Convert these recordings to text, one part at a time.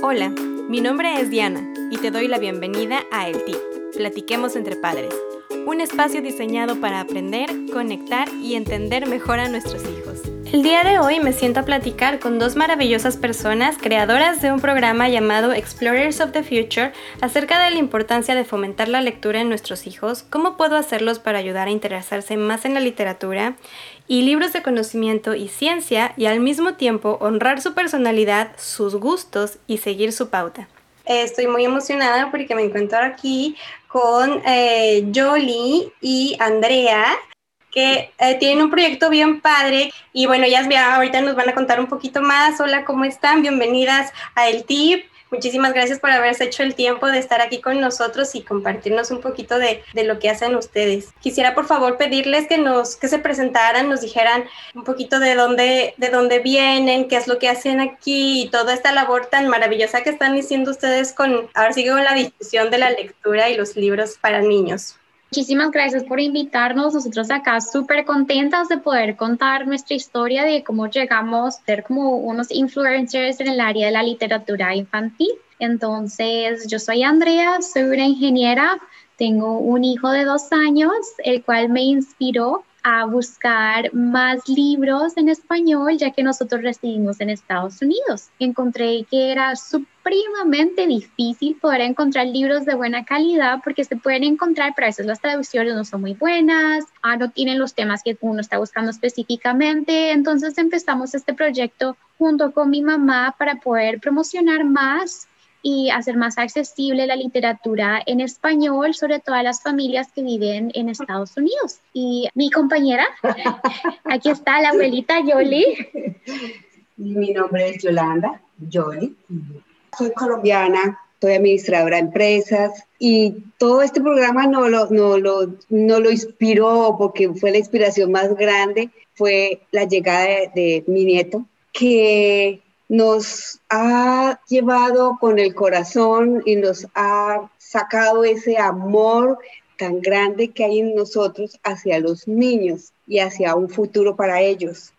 Hola, mi nombre es Diana y te doy la bienvenida a El Tip, Platiquemos entre Padres, un espacio diseñado para aprender, conectar y entender mejor a nuestros hijos. El día de hoy me siento a platicar con dos maravillosas personas creadoras de un programa llamado Explorers of the Future acerca de la importancia de fomentar la lectura en nuestros hijos, cómo puedo hacerlos para ayudar a interesarse más en la literatura y libros de conocimiento y ciencia y al mismo tiempo honrar su personalidad, sus gustos y seguir su pauta. Estoy muy emocionada porque me encuentro aquí con eh, Jolie y Andrea que eh, tienen un proyecto bien padre y bueno, ellas ahorita nos van a contar un poquito más. Hola, ¿cómo están? Bienvenidas a El Tip. Muchísimas gracias por haberse hecho el tiempo de estar aquí con nosotros y compartirnos un poquito de, de, lo que hacen ustedes. Quisiera por favor pedirles que nos que se presentaran, nos dijeran un poquito de dónde de dónde vienen, qué es lo que hacen aquí y toda esta labor tan maravillosa que están haciendo ustedes con ahora sigue con la discusión de la lectura y los libros para niños. Muchísimas gracias por invitarnos. Nosotros acá súper contentas de poder contar nuestra historia de cómo llegamos a ser como unos influencers en el área de la literatura infantil. Entonces, yo soy Andrea, soy una ingeniera, tengo un hijo de dos años, el cual me inspiró a buscar más libros en español, ya que nosotros residimos en Estados Unidos. Encontré que era supremamente difícil poder encontrar libros de buena calidad porque se pueden encontrar, pero a veces las traducciones no son muy buenas, ah, no tienen los temas que uno está buscando específicamente. Entonces empezamos este proyecto junto con mi mamá para poder promocionar más y hacer más accesible la literatura en español, sobre todo a las familias que viven en Estados Unidos. Y mi compañera, aquí está la abuelita Yoli. Mi nombre es Yolanda Yoli. Soy colombiana, soy administradora de empresas y todo este programa no lo, no, lo, no lo inspiró porque fue la inspiración más grande, fue la llegada de, de mi nieto, que nos ha llevado con el corazón y nos ha sacado ese amor tan grande que hay en nosotros hacia los niños y hacia un futuro para ellos.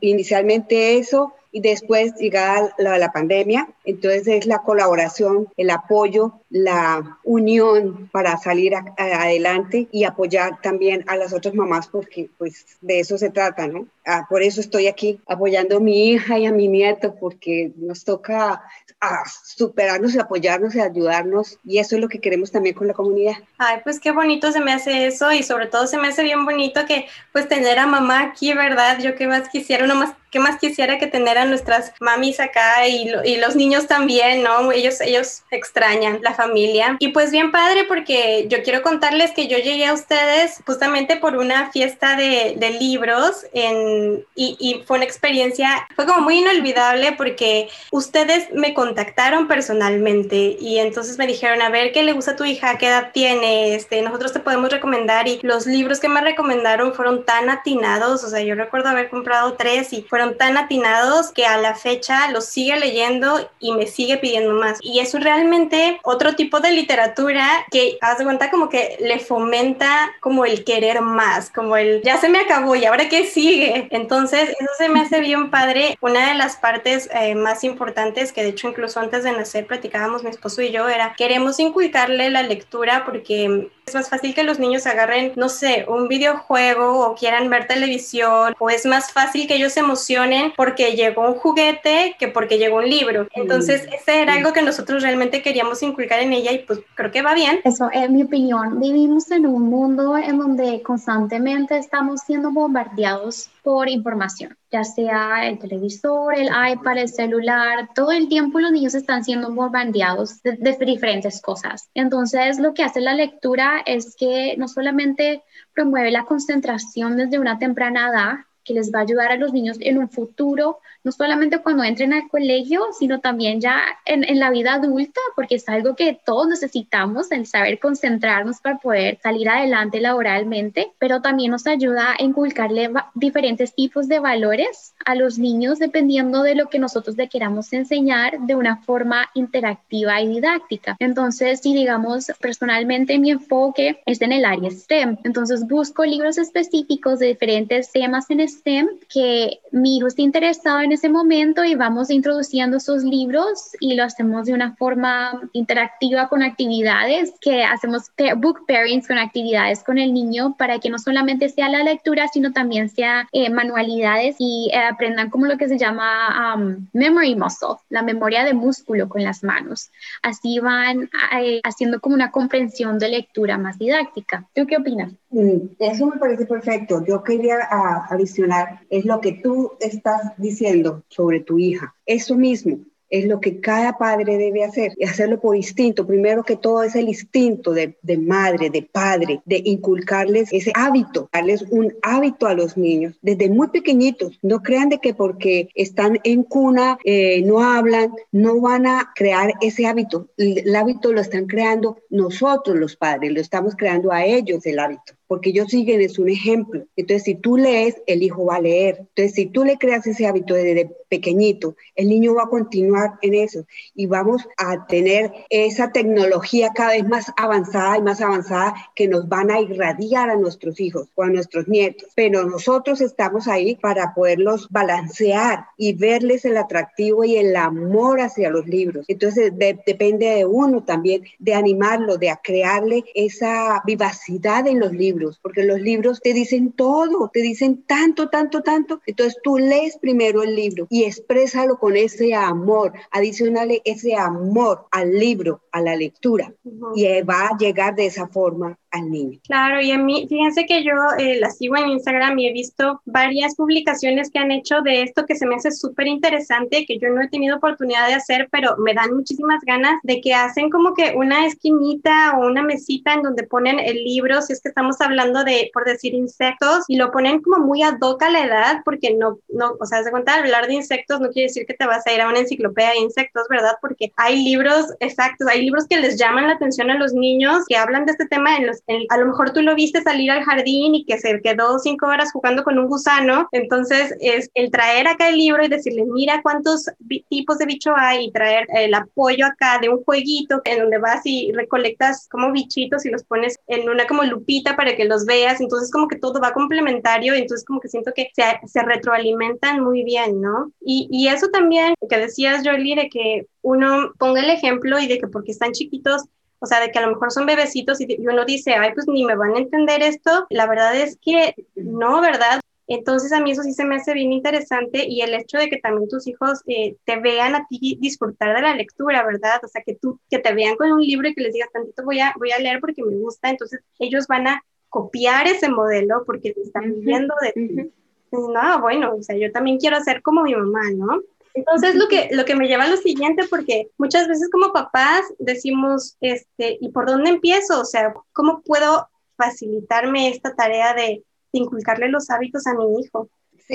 Inicialmente eso y después llega la, pandemia, entonces es la colaboración, el apoyo, la unión para salir adelante y apoyar también a las otras mamás porque pues de eso se trata, ¿no? Ah, por eso estoy aquí apoyando a mi hija y a mi nieto porque nos toca ah, superarnos y apoyarnos y ayudarnos y eso es lo que queremos también con la comunidad. Ay, pues qué bonito se me hace eso y sobre todo se me hace bien bonito que pues tener a mamá aquí, ¿verdad? Yo qué más quisiera, uno más ¿qué más quisiera que tener a nuestras mamis acá y, y, los niños también, ¿no? Ellos, ellos extrañan la familia. Y pues bien padre porque yo quiero contarles que yo llegué a ustedes justamente por una fiesta de, de libros en, y, y, fue una experiencia, fue como muy inolvidable porque ustedes me contactaron personalmente y entonces me dijeron, a ver, ¿qué le gusta a tu hija? ¿Qué edad tiene? Este, nosotros te podemos recomendar y los libros que me recomendaron fueron tan atinados, o sea, yo recuerdo haber comprado tres y fueron tan atinados que a la fecha los sigue leyendo y me sigue pidiendo más. Y es realmente otro tipo de literatura que, haz de cuenta, como que le fomenta como el querer más, como el ya se me acabó y ahora qué sigue. Entonces, eso se me hace bien padre. Una de las partes eh, más importantes que de hecho incluso antes de nacer platicábamos mi esposo y yo era queremos inculcarle la lectura porque es más fácil que los niños agarren, no sé, un videojuego o quieran ver televisión o es más fácil que ellos se emocionen porque llegó un juguete que porque llegó un libro. Entonces, ese era algo que nosotros realmente queríamos inculcar en ella y pues creo que va bien. Eso es mi opinión. Vivimos en un mundo en donde constantemente estamos siendo bombardeados por información, ya sea el televisor, el iPad, el celular, todo el tiempo los niños están siendo bombardeados de, de diferentes cosas. Entonces, lo que hace la lectura es que no solamente promueve la concentración desde una temprana edad, que les va a ayudar a los niños en un futuro no solamente cuando entren al colegio, sino también ya en, en, la vida adulta, porque es algo que todos necesitamos, el saber concentrarnos para poder salir adelante laboralmente, pero también nos ayuda a inculcarle diferentes tipos de valores a los niños dependiendo de lo que nosotros le queramos enseñar de una forma interactiva y didáctica. Entonces, si digamos, personalmente mi enfoque es en el área STEM, entonces busco libros específicos de diferentes temas en STEM que mi hijo está interesado en ese momento y vamos introduciendo sus libros y lo hacemos de una forma interactiva con actividades que hacemos book pairings con actividades con el niño para que no solamente sea la lectura, sino también sea eh, manualidades y eh, aprendan como lo que se llama um, memory muscle, la memoria de músculo con las manos. Así van eh, haciendo como una comprensión de lectura más didáctica. ¿Tú qué opinas? Mm, eso me parece perfecto. Yo quería ah, adicionar, es lo que tú estás diciendo sobre tu hija. Eso mismo, es lo que cada padre debe hacer y hacerlo por instinto. Primero que todo es el instinto de, madre, de padre, de inculcarles ese hábito, darles un hábito a los niños desde muy pequeñitos. No crean de que porque están en cuna, eh, no hablan, no van a crear ese hábito. El hábito lo están creando nosotros los padres, lo estamos creando a ellos el hábito porque ellos siguen, es un ejemplo. Entonces, si tú lees, el hijo va a leer. Entonces, si tú le creas ese hábito desde pequeñito, el niño va a continuar en eso y vamos a tener esa tecnología cada vez más avanzada y más avanzada que nos van a irradiar a nuestros hijos o a nuestros nietos. Pero nosotros estamos ahí para poderlos balancear y verles el atractivo y el amor hacia los libros. Entonces, depende de uno también de animarlo, de crearle esa vivacidad en los libros porque los libros te dicen todo, te dicen tanto, tanto, tanto. Entonces tú lees primero el libro y exprésalo con ese amor, adicionale ese amor al libro, a la lectura, y va a llegar de esa forma al niño. Claro, y a mí, fíjense que yo eh, la sigo en Instagram y he visto varias publicaciones que han hecho de esto que se me hace súper interesante, que yo no he tenido oportunidad de hacer, pero me dan muchísimas ganas de que hacen como que una esquinita o una mesita en donde ponen el libro, si es que estamos hablando de, por decir, insectos, y lo ponen como muy ad hoc a la edad, porque no, no, o sea, se cuenta hablar de insectos no quiere decir que te vas a ir a una enciclopedia de insectos, ¿verdad? Porque hay libros exactos, hay libros que les llaman la atención a los niños que hablan de este tema en los a lo mejor tú lo viste salir al jardín y que se quedó cinco horas jugando con un gusano, entonces es el traer acá el libro y decirle, mira cuántos tipos de bicho hay y traer el apoyo acá de un jueguito en donde vas y recolectas como bichitos y los pones en una como lupita para que los veas, entonces como que todo va complementario, entonces como que siento que se, retroalimentan muy bien, ¿no? Y, y eso también que decías, Jolie, de que uno ponga el ejemplo y de que porque están chiquitos o sea, de que a lo mejor son bebecitos y uno dice, ay, pues ni me van a entender esto. La verdad es que no, ¿verdad? Entonces a mí eso sí se me hace bien interesante y el hecho de que también tus hijos eh, te vean a ti disfrutar de la lectura, ¿verdad? O sea, que tú, que te vean con un libro y que les digas, tantito voy a, voy a leer porque me gusta, entonces ellos van a copiar ese modelo porque te están viendo de ti. No, bueno, o sea, yo también quiero ser como mi mamá, ¿no? Entonces, lo que, lo que me lleva a lo siguiente, porque muchas veces como papás decimos, este, ¿y por dónde empiezo? O sea, ¿cómo puedo facilitarme esta tarea de, inculcarle los hábitos a mi hijo?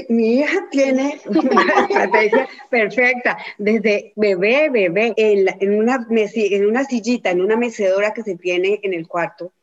mi hija tiene una estrategia perfecta, desde bebé, bebé, en, una en una sillita, en una mecedora que se tiene en el cuarto,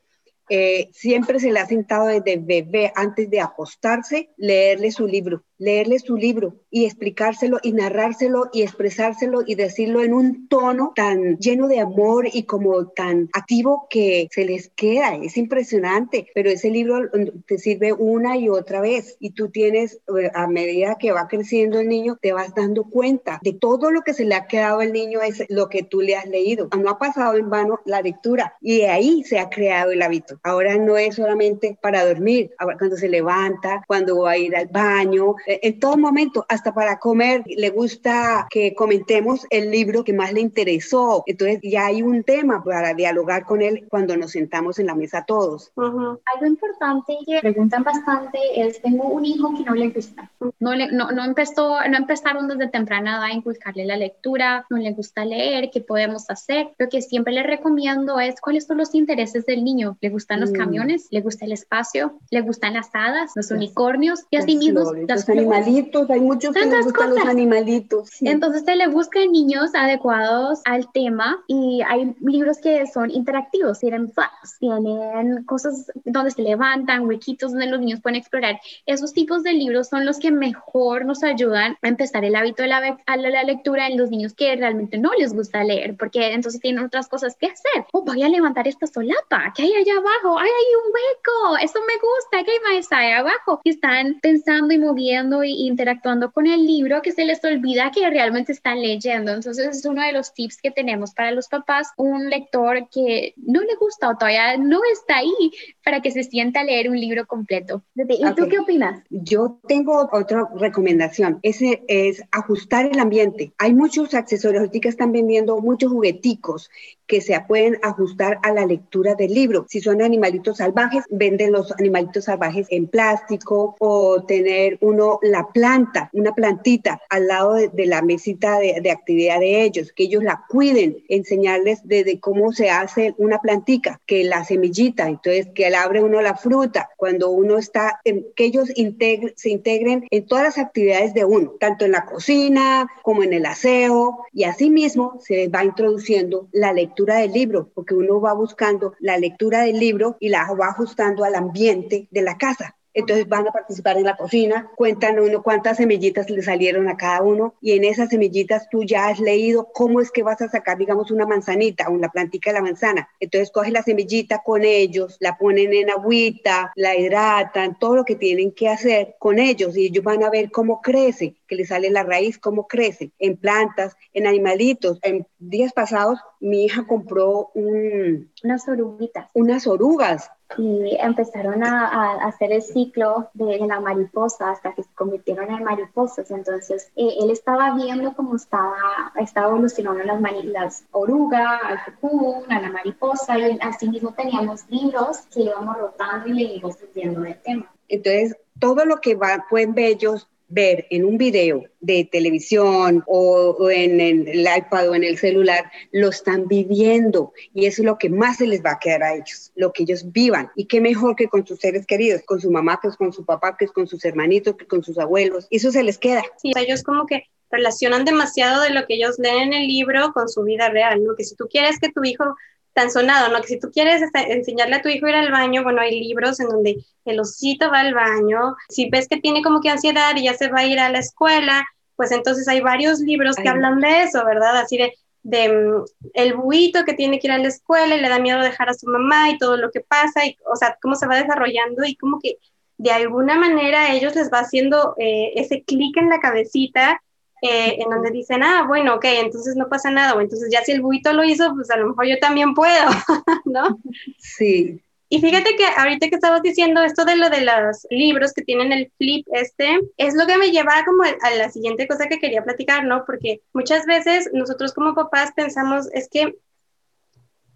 eh, siempre se le ha sentado desde bebé, antes de acostarse, leerle su libro leerle su libro y explicárselo y narrárselo y expresárselo y decirlo en un tono tan lleno de amor y como tan activo que se les queda. Es impresionante, pero ese libro te sirve una y otra vez y tú tienes, eh, a medida que va creciendo el niño, te vas dando cuenta de todo lo que se le ha quedado al niño es lo que tú le has leído. No ha pasado en vano la lectura y de ahí se ha creado el hábito. Ahora no es solamente para dormir, ahora cuando se levanta, cuando va a ir al baño, en todo momento, hasta para comer, le gusta que comentemos el libro que más le interesó. Entonces ya hay un tema para dialogar con él cuando nos sentamos en la mesa todos. Algo importante que preguntan bastante es, tengo un hijo que no le gusta. No, le, no, no, empezó, no empezaron desde temprana edad a inculcarle la lectura, no le gusta leer, ¿qué podemos hacer? Lo que siempre le recomiendo es cuáles son los intereses del niño. ¿Le gustan los mm. camiones? ¿Le gusta el espacio? ¿Le gustan las hadas, los unicornios? Y así mismo las animalitos, hay muchos que les gustan los animalitos. Entonces se le buscan niños adecuados al tema y hay libros que son interactivos, tienen flags, tienen cosas donde se levantan, huequitos donde los niños pueden explorar. Esos tipos de libros son los que mejor nos ayudan a empezar el hábito de la, la lectura en los niños que realmente no les gusta leer, porque entonces tienen otras cosas que hacer. Oh, voy a levantar esta solapa, ¿qué hay allá abajo? ¡Ay, hay un hueco! Eso me gusta, ¿qué hay más allá abajo? Y están pensando y moviendo e interactuando con el libro que se les olvida que realmente están leyendo. Entonces es uno de los tips que tenemos para los papás, un lector que no le gusta o todavía no está ahí para que se sienta a leer un libro completo. ¿Y tú qué opinas? Yo tengo otra recomendación, ese es ajustar el ambiente. Hay muchos accesorios, ahorita están vendiendo muchos jugueticos que se pueden ajustar a la lectura del libro. Si son animalitos salvajes, venden los animalitos salvajes en plástico o tener uno la planta, una plantita al lado de, la mesita de, actividad de ellos, que ellos la cuiden, enseñarles desde cómo se hace una plantica, que la semillita, entonces que le abre uno la fruta, cuando uno está, que ellos se integren en todas las actividades de uno, tanto en la cocina como en el aseo, y así mismo se va introduciendo la lectura del libro, porque uno va buscando la lectura del libro y la va ajustando al ambiente de la casa entonces van a participar en la cocina, cuentan uno cuántas semillitas le salieron a cada uno y en esas semillitas tú ya has leído cómo es que vas a sacar, digamos, una manzanita, una plantica de la manzana. Entonces coges la semillita con ellos, la ponen en agüita, la hidratan, todo lo que tienen que hacer con ellos y ellos van a ver cómo crece, que le sale la raíz, cómo crece en plantas, en animalitos. En días pasados mi hija compró unas oruguitas. Unas orugas y empezaron a, hacer el ciclo de, la mariposa hasta que se convirtieron en mariposas. Entonces, eh, él estaba viendo cómo estaba, estaba evolucionando las, las orugas, al cocoon, a la mariposa, y así mismo teníamos libros que íbamos rotando y le íbamos viendo del tema. Entonces, todo lo que va, pueden ver ellos ver en un video de televisión o, en, el iPad o en el celular, lo están viviendo y eso es lo que más se les va a quedar a ellos, lo que ellos vivan. Y qué mejor que con sus seres queridos, con su mamá, que es con su papá, que es con sus hermanitos, que con sus abuelos. Eso se les queda. Sí, ellos como que relacionan demasiado de lo que ellos leen en el libro con su vida real, ¿no? Que si tú quieres que tu hijo tan sonado, ¿no? Que si tú quieres enseñarle a tu hijo a ir al baño, bueno, hay libros en donde el osito va al baño, si ves que tiene como que ansiedad y ya se va a ir a la escuela, pues entonces hay varios libros que hablan de eso, ¿verdad? Así de, de mm, el buito que tiene que ir a la escuela y le da miedo dejar a su mamá y todo lo que pasa, y, o sea, cómo se va desarrollando y como que de alguna manera ellos les va haciendo eh, ese clic en la cabecita eh, en donde dicen, ah, bueno, ok, entonces no pasa nada, o entonces ya si el buito lo hizo, pues a lo mejor yo también puedo, ¿no? Sí. Y fíjate que ahorita que estabas diciendo esto de lo de los libros que tienen el flip este, es lo que me lleva como a la siguiente cosa que quería platicar, ¿no? Porque muchas veces nosotros como papás pensamos, es que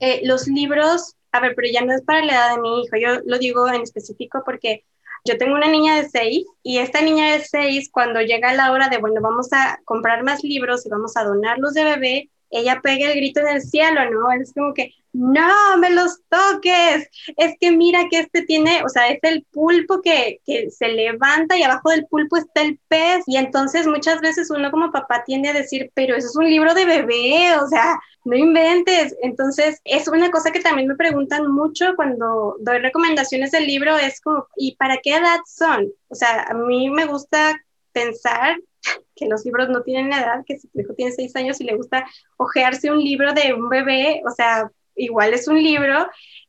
eh, los libros, a ver, pero ya no es para la edad de mi hijo, yo lo digo en específico porque yo tengo una niña de seis y esta niña de seis, cuando llega la hora de, bueno, vamos a comprar más libros y vamos a donarlos de bebé, ella pega el grito en el cielo, ¿no? Es como que, no me los toques, es que mira que este tiene, o sea, es el pulpo que, que, se levanta y abajo del pulpo está el pez y entonces muchas veces uno como papá tiende a decir, pero eso es un libro de bebé, o sea, no inventes. Entonces, es una cosa que también me preguntan mucho cuando doy recomendaciones del libro, es como, ¿y para qué edad son? O sea, a mí me gusta pensar que los libros no tienen edad, que si tu hijo tiene seis años y le gusta ojearse un libro de un bebé, o sea, igual es un libro,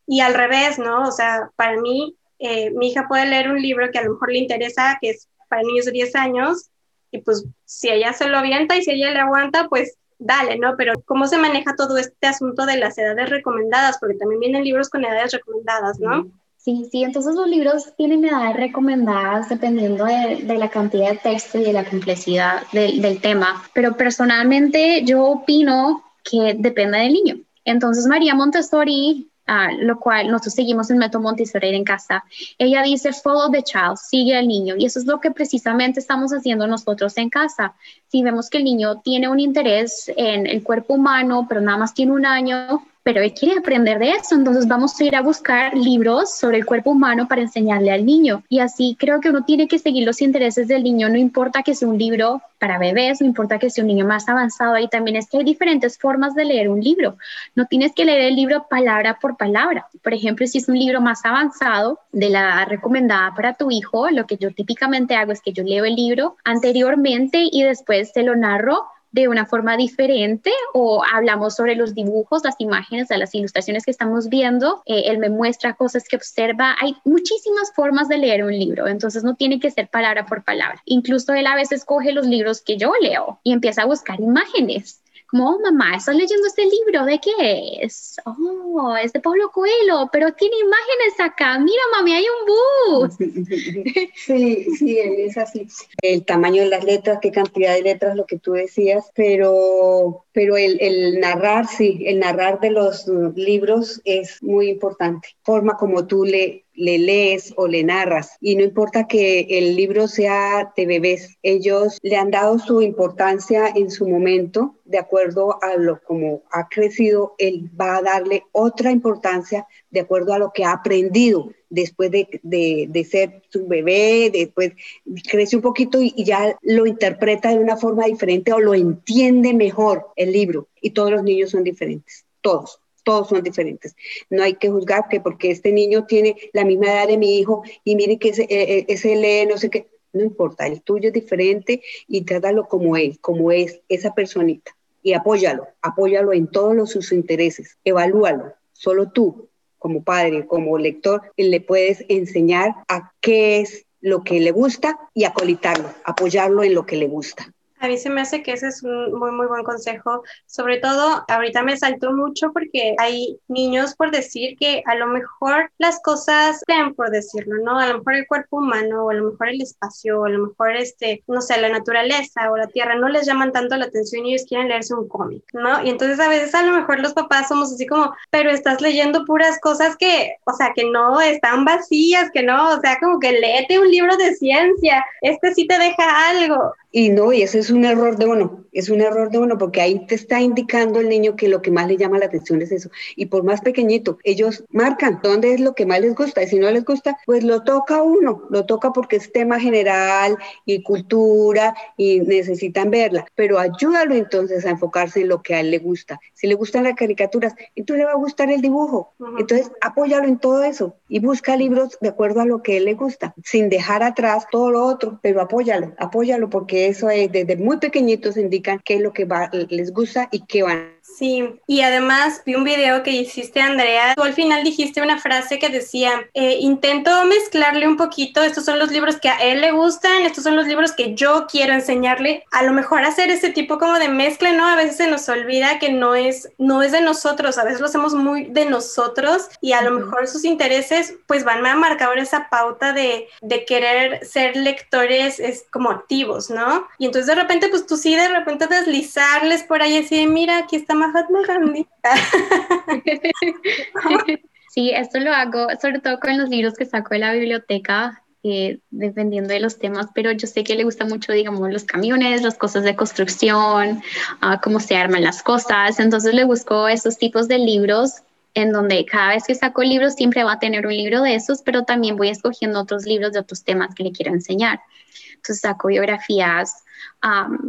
y al revés, ¿no? O sea, para mí, eh, mi hija puede leer un libro que a lo mejor le interesa, que es para niños de 10 años, y pues si ella se lo avienta y si ella le aguanta, pues dale, ¿no? Pero ¿cómo se maneja todo este asunto de las edades recomendadas? Porque también vienen libros con edades recomendadas, ¿no? Sí, sí, entonces los libros tienen edades recomendadas dependiendo de, la cantidad de texto y de la complejidad del tema, pero personalmente yo opino que depende del niño. Entonces María Montessori, ah, lo cual nosotros seguimos el método Montessori en casa, ella dice follow the child, sigue al niño y eso es lo que precisamente estamos haciendo nosotros en casa. Si vemos que el niño tiene un interés en el cuerpo humano, pero nada más tiene un año, pero él quiere aprender de eso, entonces vamos a ir a buscar libros sobre el cuerpo humano para enseñarle al niño. Y así creo que uno tiene que seguir los intereses del niño, no importa que sea un libro para bebés, no importa que sea un niño más avanzado, ahí también es que hay diferentes formas de leer un libro. No tienes que leer el libro palabra por palabra. Por ejemplo, si es un libro más avanzado de la recomendada para tu hijo, lo que yo típicamente hago es que yo leo el libro anteriormente y después te lo narro de una forma diferente o hablamos sobre los dibujos, las imágenes, las ilustraciones que estamos viendo. Eh, él me muestra cosas que observa. Hay muchísimas formas de leer un libro, entonces no tiene que ser palabra por palabra. Incluso él a veces coge los libros que yo leo y empieza a buscar imágenes como, oh, mamá, ¿estás leyendo este libro? ¿De qué es? Oh, es de Pablo Coelho, pero tiene imágenes acá. Mira, mami, hay un bus. Sí, sí, es así. El tamaño de las letras, qué cantidad de letras, lo que tú decías, pero, pero el, el narrar, sí, el narrar de los libros es muy importante. Forma como tú le le lees o le narras. Y no importa que el libro sea de bebés, ellos le han dado su importancia en su momento, de acuerdo a lo como ha crecido, él va a darle otra importancia de acuerdo a lo que ha aprendido después de, de, ser su bebé, después crece un poquito y, y, ya lo interpreta de una forma diferente o lo entiende mejor el libro. Y todos los niños son diferentes, todos todos son diferentes. No hay que juzgar que porque este niño tiene la misma edad de mi hijo y mire que ese, eh, eh, ese lee no sé qué, no importa, el tuyo es diferente y trátalo como él, como es esa personita. Y apóyalo, apóyalo en todos los, sus intereses, evalúalo. Solo tú, como padre, como lector, le puedes enseñar a qué es lo que le gusta y acolitarlo, apoyarlo en lo que le gusta. A mí se me hace que ese es un muy, muy buen consejo. Sobre todo, ahorita me saltó mucho porque hay niños por decir que a lo mejor las cosas sean por decirlo, ¿no? A lo mejor el cuerpo humano, o a lo mejor el espacio, o a lo mejor, este, no sé, la naturaleza o la tierra no les llaman tanto la atención y ellos quieren leerse un cómic, ¿no? Y entonces a veces a lo mejor los papás somos así como, pero estás leyendo puras cosas que, o sea, que no están vacías, que no, o sea, como que léete un libro de ciencia, este sí te deja algo. Y no, y ese es un error de uno, es un error de uno porque ahí te está indicando el niño que lo que más le llama la atención es eso. Y por más pequeñito, ellos marcan dónde es lo que más les gusta y si no les gusta, pues lo toca uno, lo toca porque es tema general y cultura y necesitan verla, pero ayúdalo entonces a enfocarse en lo que a él le gusta. Si le gustan las caricaturas, entonces le va a gustar el dibujo. Entonces apóyalo en todo eso y busca libros de acuerdo a lo que a él le gusta, sin dejar atrás todo lo otro, pero apóyalo, apóyalo porque eso es, desde muy pequeñitos indican qué es lo que les gusta y qué van Sí, y además vi un video que hiciste, Andrea. Tú al final dijiste una frase que decía, eh, intento mezclarle un poquito, estos son los libros que a él le gustan, estos son los libros que yo quiero enseñarle. A lo mejor hacer ese tipo como de mezcla, ¿no? A veces se nos olvida que no es, no es de nosotros, a veces lo hacemos muy de nosotros y a lo mejor sus intereses pues van a marcar esa pauta de, de querer ser lectores es, como activos, ¿no? Y entonces de repente pues tú sí de repente deslizarles por ahí así, mira, aquí está más Sí, esto lo hago sobre todo con los libros que saco de la biblioteca, eh, dependiendo de los temas, pero yo sé que le gusta mucho, digamos, los camiones, las cosas de construcción, uh, cómo se arman las cosas. Entonces le busco esos tipos de libros en donde cada vez que saco libros siempre va a tener un libro de esos, pero también voy escogiendo otros libros de otros temas que le quiero enseñar. Entonces saco biografías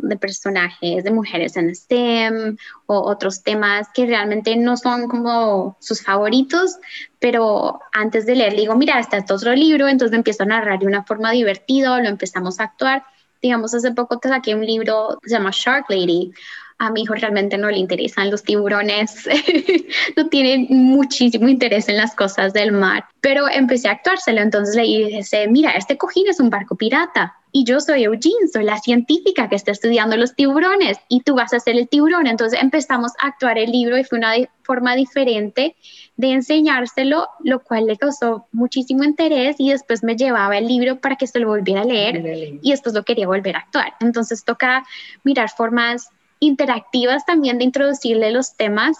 de personajes, de mujeres en STEM o otros temas que realmente no son como sus favoritos, pero antes de leer digo, mira, este es otro libro, entonces empiezo a narrar de una forma divertida, lo empezamos a actuar. Digamos, hace poco te saqué un libro que se llama Shark Lady, a mi hijo realmente no le interesan los tiburones, no tiene muchísimo interés en las cosas del mar, pero empecé a actuárselo, entonces le dije, mira, este cojín es un barco pirata y yo soy Eugene, soy la científica que está estudiando los tiburones y tú vas a ser el tiburón. Entonces empezamos a actuar el libro y fue una forma diferente de enseñárselo, lo cual le causó muchísimo interés y después me llevaba el libro para que se lo volviera a leer y después lo quería volver a actuar. Entonces toca mirar formas interactivas también de introducirle los temas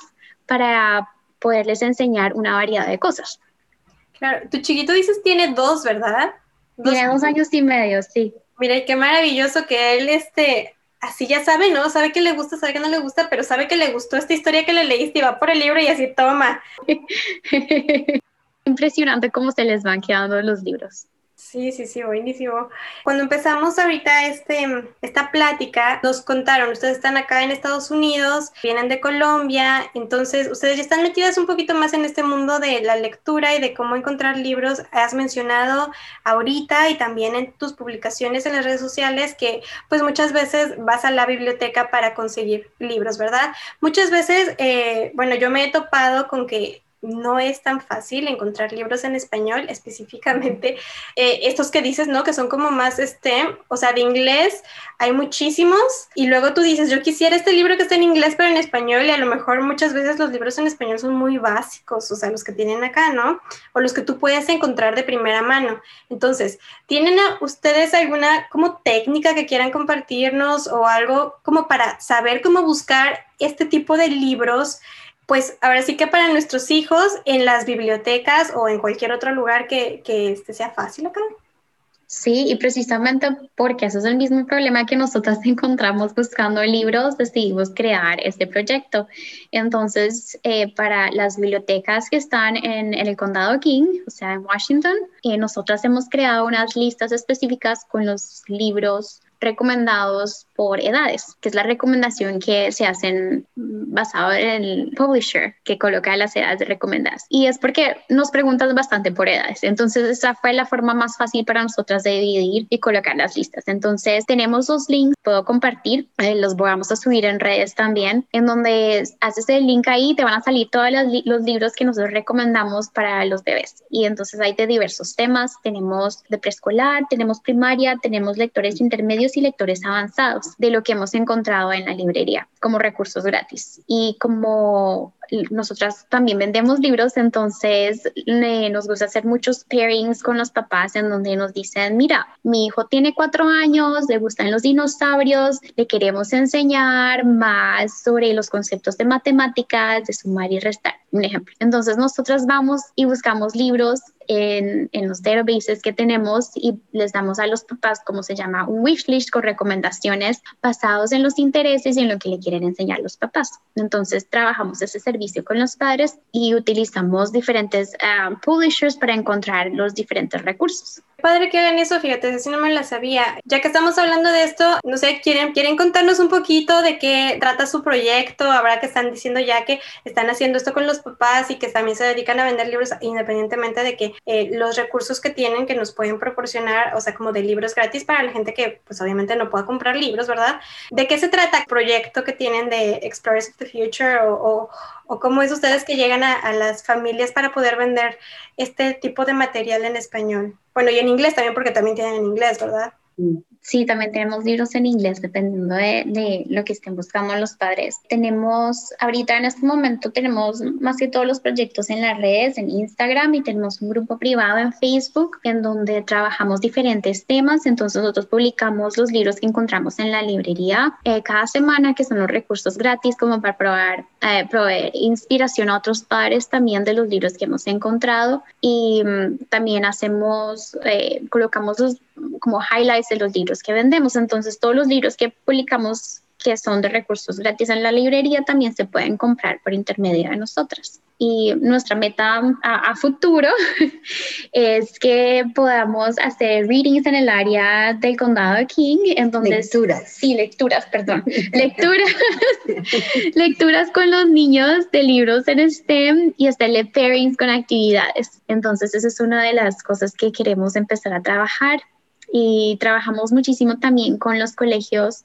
para poderles enseñar una variedad de cosas. Claro, tu chiquito dices tiene dos, ¿verdad? Tiene dos años y medio, sí. Mira, qué maravilloso que él, este, así ya sabe, ¿no? Sabe que le gusta, sabe que no le gusta, pero sabe que le gustó esta historia que le leíste y va por el libro y así toma. Impresionante cómo se les van quedando los libros. Sí, sí, sí, buenísimo. Cuando empezamos ahorita este, esta plática, nos contaron, ustedes están acá en Estados Unidos, vienen de Colombia, entonces ustedes ya están metidas un poquito más en este mundo de la lectura y de cómo encontrar libros. Has mencionado ahorita y también en tus publicaciones en las redes sociales que pues muchas veces vas a la biblioteca para conseguir libros, ¿verdad? Muchas veces, eh, bueno, yo me he topado con que no es tan fácil encontrar libros en español, específicamente eh, estos que dices, ¿no? Que son como más, este, o sea, de inglés, hay muchísimos, y luego tú dices, yo quisiera este libro que está en inglés, pero en español, y a lo mejor muchas veces los libros en español son muy básicos, o sea, los que tienen acá, ¿no? O los que tú puedes encontrar de primera mano. Entonces, ¿tienen ustedes alguna como técnica que quieran compartirnos o algo como para saber cómo buscar este tipo de libros? Pues ahora sí que para nuestros hijos en las bibliotecas o en cualquier otro lugar que, que este sea fácil acá. Sí, y precisamente porque eso es el mismo problema que nosotras encontramos buscando libros, decidimos crear este proyecto. Entonces, eh, para las bibliotecas que están en, el condado King, o sea, en Washington, eh, nosotras hemos creado unas listas específicas con los libros recomendados por edades, que es la recomendación que se hacen basado en el publisher que coloca las edades recomendadas. Y es porque nos preguntan bastante por edades. Entonces, esa fue la forma más fácil para nosotras de dividir y colocar las listas. Entonces, tenemos dos links, puedo compartir, eh, los vamos a subir en redes también, en donde haces el link ahí, te van a salir todos los libros que nosotros recomendamos para los bebés. Y entonces hay de diversos temas, tenemos de preescolar, tenemos primaria, tenemos lectores intermedios y lectores avanzados de lo que hemos encontrado en la librería como recursos gratis. Y como nosotras también vendemos libros, entonces nos gusta hacer muchos pairings con los papás en donde nos dicen, mira, mi hijo tiene cuatro años, le gustan los dinosaurios, le queremos enseñar más sobre los conceptos de matemáticas, de sumar y restar, un ejemplo. Entonces nosotras vamos y buscamos libros en, en, los databases que tenemos y les damos a los papás, como se llama, un wish list con recomendaciones basados en los intereses y en lo que le quieren enseñar los papás. Entonces trabajamos ese servicio con los padres y utilizamos diferentes ah, publishers para encontrar los diferentes recursos. Padre que hagan eso, fíjate, si no me la sabía. Ya que estamos hablando de esto, no sé, ¿quieren, quieren contarnos un poquito de qué trata su proyecto? Habrá que están diciendo ya que están haciendo esto con los papás y que también se dedican a vender libros independientemente de que eh, los recursos que tienen que nos pueden proporcionar, o sea, como de libros gratis para la gente que pues obviamente no pueda comprar libros, ¿verdad? ¿De qué se trata el proyecto que tienen de Explorers of the Future o, o cómo es ustedes que llegan a, las familias para poder vender este tipo de material en español. Bueno, y en inglés también, porque también tienen en inglés, ¿verdad? Sí, también tenemos libros en inglés, dependiendo de, lo que estén buscando los padres. Tenemos, ahorita en este momento tenemos más que todos los proyectos en las redes, en Instagram y tenemos un grupo privado en Facebook en donde trabajamos diferentes temas. Entonces nosotros publicamos los libros que encontramos en la librería eh, cada semana, que son los recursos gratis como para probar, eh, proveer inspiración a otros padres también de los libros que hemos encontrado. Y mm, también hacemos, eh, colocamos los como highlights de los libros que vendemos. Entonces, todos los libros que publicamos que son de recursos gratis en la librería también se pueden comprar por intermedio de nosotras. Y nuestra meta a, futuro es que podamos hacer readings en el área del condado de King, en donde... Lecturas. Sí, lecturas, perdón. lecturas. lecturas con los niños de libros en STEM y hacerle pairings con actividades. Entonces, esa es una de las cosas que queremos empezar a trabajar y trabajamos muchísimo también con los colegios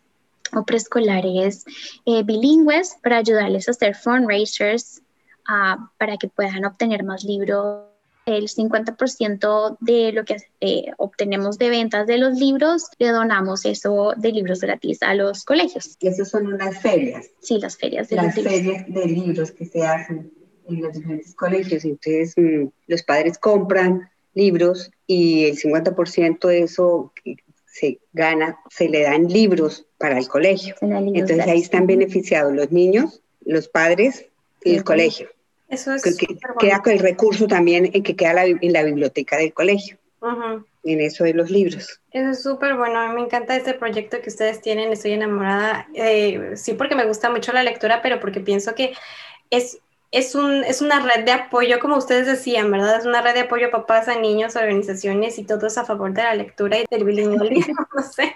o preescolares eh, bilingües para ayudarles a hacer fundraisers uh, para que puedan obtener más libros. El 50% de lo que eh, obtenemos de ventas de los libros, le donamos eso de libros gratis a los colegios. Y esas son unas ferias. Sí, las ferias de las ferias de libros que se hacen en los diferentes colegios. Entonces, mm, los padres compran libros y el 50% de eso que se gana se le dan libros para el colegio. Entonces ahí están beneficiados los niños, los padres y el colegio. Eso es que, queda con el recurso también en que queda en la biblioteca del colegio. en eso de los libros. Eso es súper bueno, a mí me encanta este proyecto que ustedes tienen, estoy enamorada, eh, sí porque me gusta mucho la lectura, pero porque pienso que es, es, un, es una red de apoyo, como ustedes decían, ¿verdad? Es una red de apoyo a papás, a niños, organizaciones y todo es a favor de la lectura y del bilingüismo, no sé.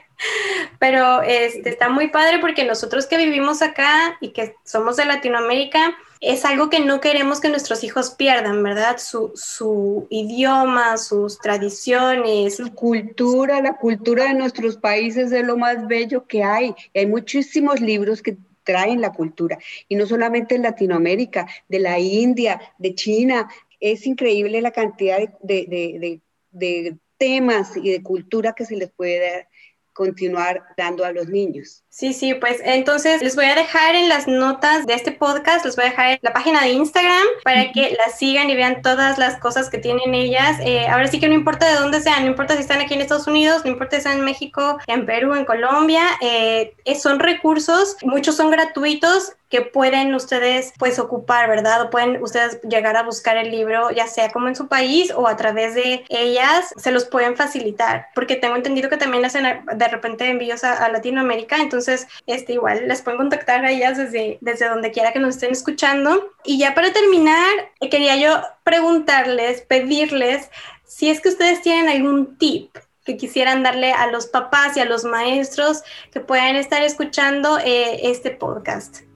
Pero este, está muy padre porque nosotros que vivimos acá y que somos de Latinoamérica, es algo que no queremos que nuestros hijos pierdan, ¿verdad? Su, su idioma, sus tradiciones. Su cultura, la cultura de nuestros países es lo más bello que hay. Hay muchísimos libros que traen la cultura, y no solamente en Latinoamérica, de la India, de China. Es increíble la cantidad de, de, de temas y de cultura que se les puede dar continuar dando a los niños. Sí, sí, pues entonces les voy a dejar en las notas de este podcast, les voy a dejar la página de Instagram para que la sigan y vean todas las cosas que tienen ellas. Eh, ahora sí que no importa de dónde sean, no importa si están aquí en Estados Unidos, no importa si están en México, en Perú, en Colombia, eh, son recursos, muchos son gratuitos que pueden ustedes pues ocupar, ¿verdad? O pueden ustedes llegar a buscar el libro, ya sea como en su país o a través de ellas, se los pueden facilitar, porque tengo entendido que también hacen de repente envíos a, Latinoamérica, entonces este, igual les pueden contactar a ellas desde, desde donde quiera que nos estén escuchando. Y ya para terminar, quería yo preguntarles, pedirles si es que ustedes tienen algún tip que quisieran darle a los papás y a los maestros que puedan estar escuchando eh, este podcast.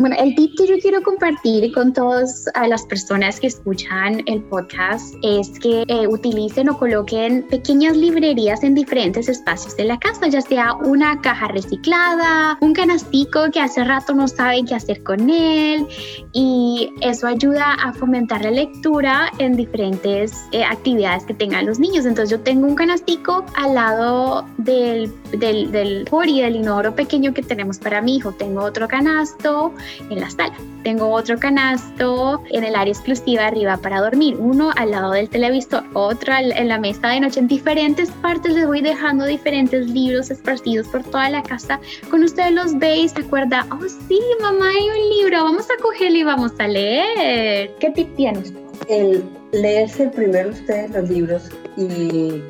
Bueno, el tip que yo quiero compartir con todas las personas que escuchan el podcast es que eh, utilicen o coloquen pequeñas librerías en diferentes espacios de la casa, ya sea una caja reciclada, un canastico que hace rato no saben qué hacer con él y eso ayuda a fomentar la lectura en diferentes eh, actividades que tengan los niños. Entonces yo tengo un canastico al lado del, del, del del inodoro pequeño que tenemos para mi hijo. Tengo otro canasto en la sala. Tengo otro canasto en el área exclusiva arriba para dormir, uno al lado del televisor, otro en la mesa de noche. En diferentes partes les voy dejando diferentes libros esparcidos por toda la casa. Con ustedes los veis, se acuerda, oh sí, mamá hay un libro, vamos a cogerlo y vamos a leer. ¿Qué tip tienes? El leerse primero ustedes los libros y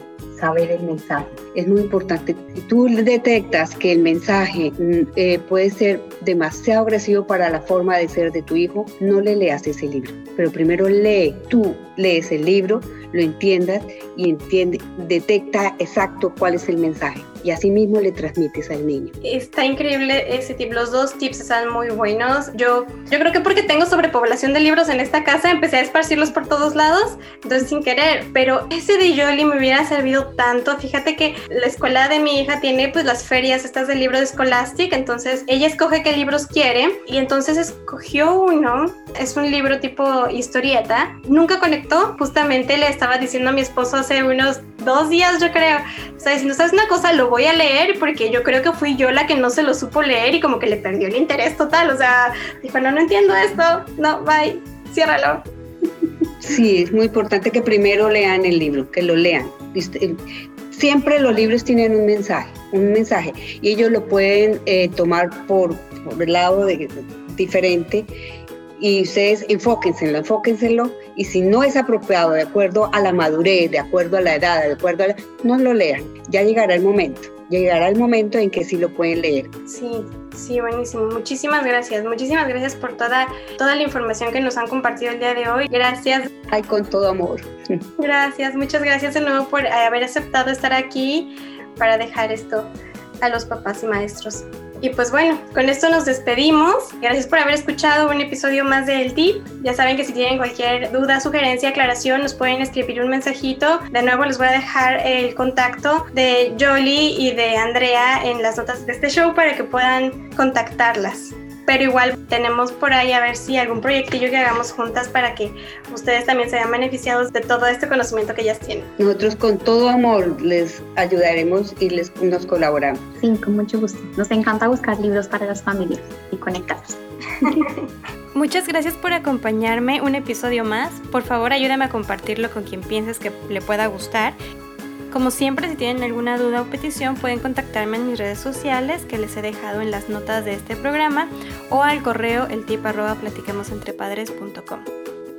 saber el mensaje. Es muy importante. Si tú detectas que el mensaje mm, eh, puede ser demasiado agresivo para la forma de ser de tu hijo, no le leas ese libro. Pero primero lee, tú lees el libro, lo entiendas y entiende, detecta exacto cuál es el mensaje y así mismo le transmites al niño. Está increíble ese tip, los dos tips están muy buenos. Yo, yo creo que porque tengo sobrepoblación de libros en esta casa, empecé a esparcirlos por todos lados, entonces sin querer, pero ese de Jolly me hubiera servido tanto. Fíjate que la escuela de mi hija tiene pues las ferias estas del libro de Scholastic, entonces ella escoge qué libros quiere y entonces escogió uno, es un libro tipo historieta, nunca conectó, justamente le estaba diciendo a mi esposo hace unos dos días yo creo, o sea, no sabes una cosa, lo voy a leer porque yo creo que fui yo la que no se lo supo leer y como que le perdió el interés total. O sea, dijo, no, no entiendo esto. No, bye, ciérralo. Sí, es muy importante que primero lean el libro, que lo lean. Siempre los libros tienen un mensaje, un mensaje, y ellos lo pueden eh, tomar por, por el lado de, diferente y ustedes enfóquenselo, enfóquenselo y si no es apropiado de acuerdo a la madurez, de acuerdo a la edad, de acuerdo a la, no lo lean, ya llegará el momento, llegará el momento en que sí lo pueden leer. Sí, sí, buenísimo. Muchísimas gracias, muchísimas gracias por toda, toda la información que nos han compartido el día de hoy. Gracias. Ay, con todo amor. Gracias, muchas gracias de nuevo por haber aceptado estar aquí para dejar esto a los papás y maestros. Y pues bueno, con esto nos despedimos. Gracias por haber escuchado un episodio más de El Tip. Ya saben que si tienen cualquier duda, sugerencia, aclaración, nos pueden escribir un mensajito. De nuevo les voy a dejar el contacto de Jolie y de Andrea en las notas de este show para que puedan contactarlas pero igual tenemos por ahí a ver si algún proyectillo que hagamos juntas para que ustedes también se vean beneficiados de todo este conocimiento que ellas tienen. Nosotros con todo amor les ayudaremos y les nos colaboramos. Sí, con mucho gusto. Nos encanta buscar libros para las familias y conectarlos. Muchas gracias por acompañarme un episodio más. Por favor, ayúdame a compartirlo con quien pienses que le pueda gustar como siempre, si tienen alguna duda o petición, pueden contactarme en mis redes sociales que les he dejado en las notas de este programa o al correo el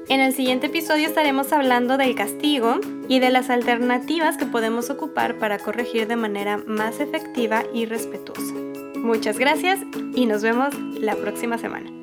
En el siguiente episodio estaremos hablando del castigo y de las alternativas que podemos ocupar para corregir de manera más efectiva y respetuosa. Muchas gracias y nos vemos la próxima semana.